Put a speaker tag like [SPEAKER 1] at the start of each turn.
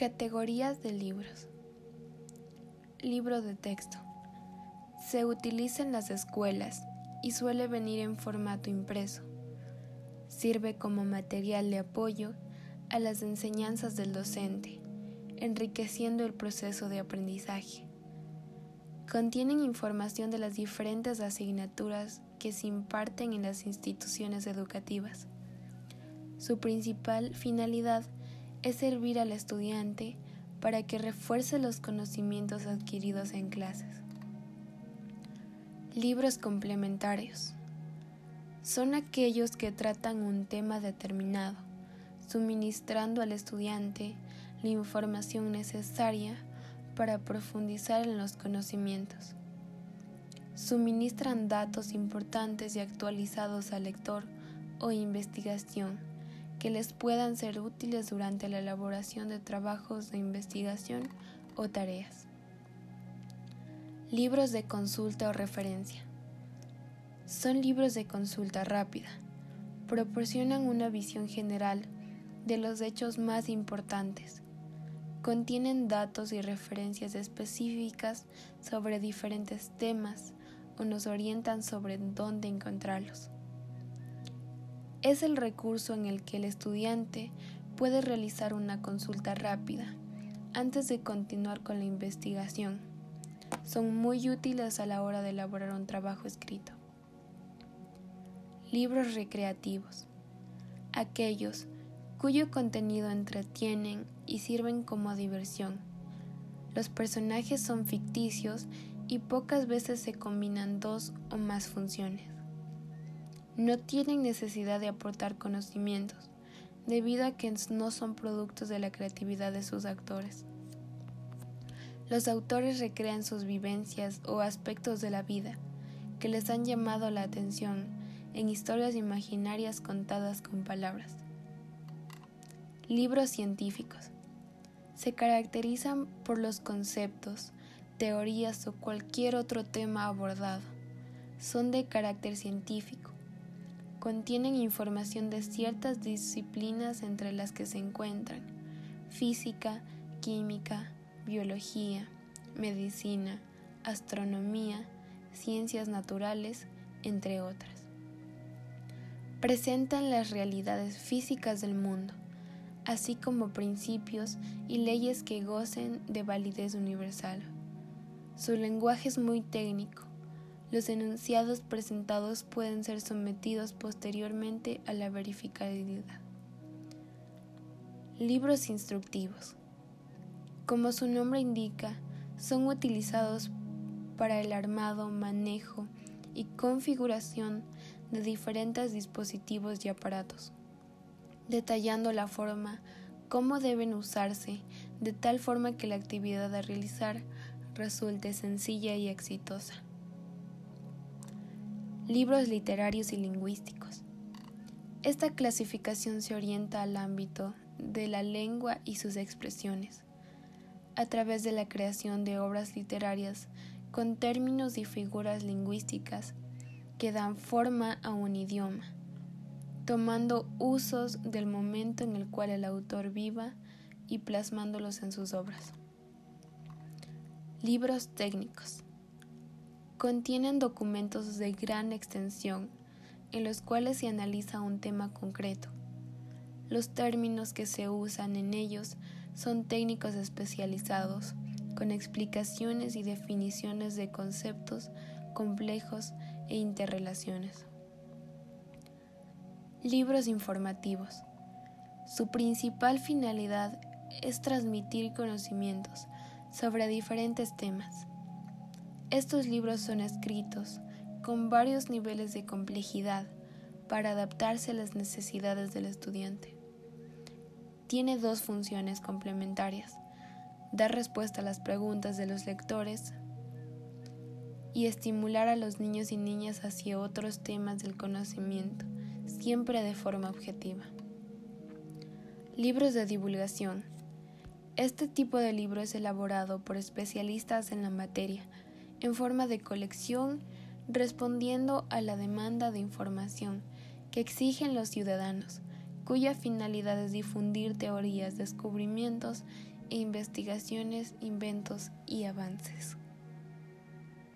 [SPEAKER 1] Categorías de libros. Libro de texto. Se utiliza en las escuelas y suele venir en formato impreso. Sirve como material de apoyo a las enseñanzas del docente, enriqueciendo el proceso de aprendizaje. Contienen información de las diferentes asignaturas que se imparten en las instituciones educativas. Su principal finalidad es servir al estudiante para que refuerce los conocimientos adquiridos en clases. Libros complementarios. Son aquellos que tratan un tema determinado, suministrando al estudiante la información necesaria para profundizar en los conocimientos. Suministran datos importantes y actualizados al lector o investigación que les puedan ser útiles durante la elaboración de trabajos de investigación o tareas. Libros de consulta o referencia. Son libros de consulta rápida. Proporcionan una visión general de los hechos más importantes. Contienen datos y referencias específicas sobre diferentes temas o nos orientan sobre dónde encontrarlos es el recurso en el que el estudiante puede realizar una consulta rápida antes de continuar con la investigación. Son muy útiles a la hora de elaborar un trabajo escrito. Libros recreativos. Aquellos cuyo contenido entretienen y sirven como diversión. Los personajes son ficticios y pocas veces se combinan dos o más funciones no tienen necesidad de aportar conocimientos, debido a que no son productos de la creatividad de sus actores. Los autores recrean sus vivencias o aspectos de la vida que les han llamado la atención en historias imaginarias contadas con palabras. Libros científicos. Se caracterizan por los conceptos, teorías o cualquier otro tema abordado. Son de carácter científico contienen información de ciertas disciplinas entre las que se encuentran física, química, biología, medicina, astronomía, ciencias naturales, entre otras. Presentan las realidades físicas del mundo, así como principios y leyes que gocen de validez universal. Su lenguaje es muy técnico, los enunciados presentados pueden ser sometidos posteriormente a la verificabilidad. Libros instructivos. Como su nombre indica, son utilizados para el armado, manejo y configuración de diferentes dispositivos y aparatos, detallando la forma, cómo deben usarse, de tal forma que la actividad a realizar resulte sencilla y exitosa. Libros literarios y lingüísticos. Esta clasificación se orienta al ámbito de la lengua y sus expresiones, a través de la creación de obras literarias con términos y figuras lingüísticas que dan forma a un idioma, tomando usos del momento en el cual el autor viva y plasmándolos en sus obras. Libros técnicos contienen documentos de gran extensión en los cuales se analiza un tema concreto. Los términos que se usan en ellos son técnicos especializados, con explicaciones y definiciones de conceptos complejos e interrelaciones. Libros informativos. Su principal finalidad es transmitir conocimientos sobre diferentes temas estos libros son escritos con varios niveles de complejidad para adaptarse a las necesidades del estudiante. Tiene dos funciones complementarias, dar respuesta a las preguntas de los lectores y estimular a los niños y niñas hacia otros temas del conocimiento, siempre de forma objetiva. Libros de divulgación. Este tipo de libro es elaborado por especialistas en la materia, en forma de colección respondiendo a la demanda de información que exigen los ciudadanos, cuya finalidad es difundir teorías, descubrimientos, investigaciones, inventos y avances.